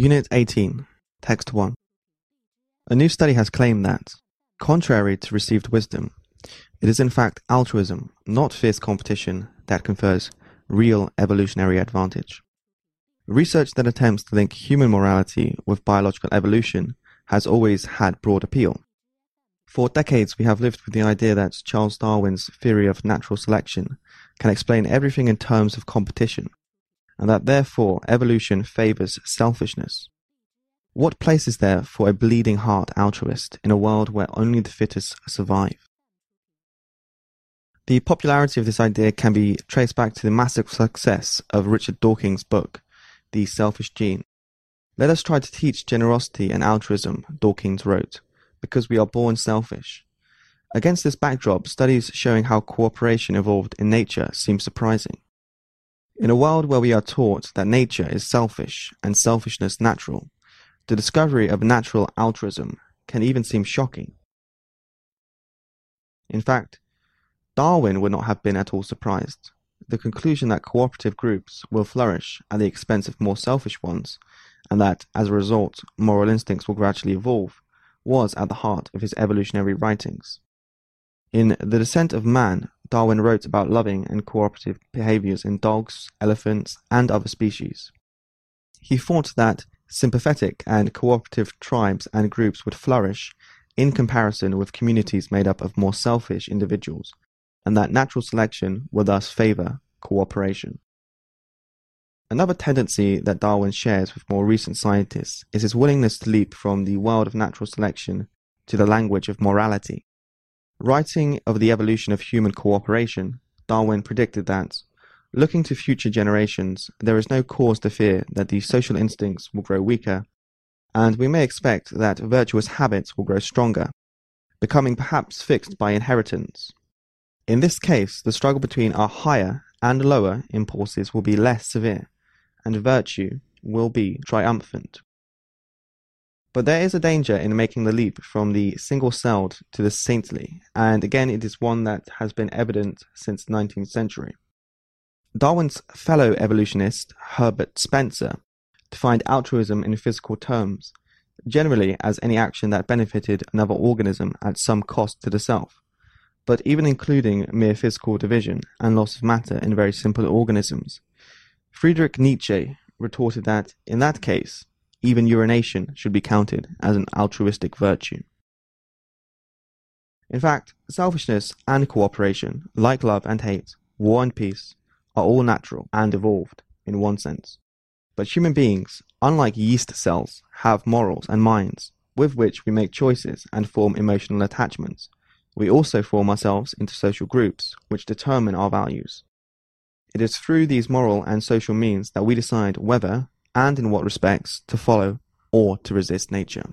Unit 18, Text 1. A new study has claimed that, contrary to received wisdom, it is in fact altruism, not fierce competition, that confers real evolutionary advantage. Research that attempts to link human morality with biological evolution has always had broad appeal. For decades, we have lived with the idea that Charles Darwin's theory of natural selection can explain everything in terms of competition, and that therefore evolution favors selfishness. What place is there for a bleeding heart altruist in a world where only the fittest survive? The popularity of this idea can be traced back to the massive success of Richard Dawkins' book, The Selfish Gene. Let us try to teach generosity and altruism, Dawkins wrote, because we are born selfish. Against this backdrop, studies showing how cooperation evolved in nature seem surprising. In a world where we are taught that nature is selfish and selfishness natural, the discovery of natural altruism can even seem shocking. In fact, Darwin would not have been at all surprised. The conclusion that cooperative groups will flourish at the expense of more selfish ones, and that, as a result, moral instincts will gradually evolve, was at the heart of his evolutionary writings. In The Descent of Man, Darwin wrote about loving and cooperative behaviors in dogs, elephants, and other species. He thought that sympathetic and cooperative tribes and groups would flourish in comparison with communities made up of more selfish individuals, and that natural selection would thus favor cooperation. Another tendency that Darwin shares with more recent scientists is his willingness to leap from the world of natural selection to the language of morality. Writing of the evolution of human cooperation, Darwin predicted that, looking to future generations, there is no cause to fear that the social instincts will grow weaker, and we may expect that virtuous habits will grow stronger, becoming perhaps fixed by inheritance. In this case, the struggle between our higher and lower impulses will be less severe, and virtue will be triumphant. But there is a danger in making the leap from the single-celled to the saintly, and again it is one that has been evident since the 19th century. Darwin's fellow evolutionist, Herbert Spencer, defined altruism in physical terms, generally as any action that benefited another organism at some cost to the self, but even including mere physical division and loss of matter in very simple organisms. Friedrich Nietzsche retorted that, in that case, even urination should be counted as an altruistic virtue. In fact, selfishness and cooperation, like love and hate, war and peace, are all natural and evolved in one sense. But human beings, unlike yeast cells, have morals and minds with which we make choices and form emotional attachments. We also form ourselves into social groups which determine our values. It is through these moral and social means that we decide whether and in what respects to follow or to resist nature.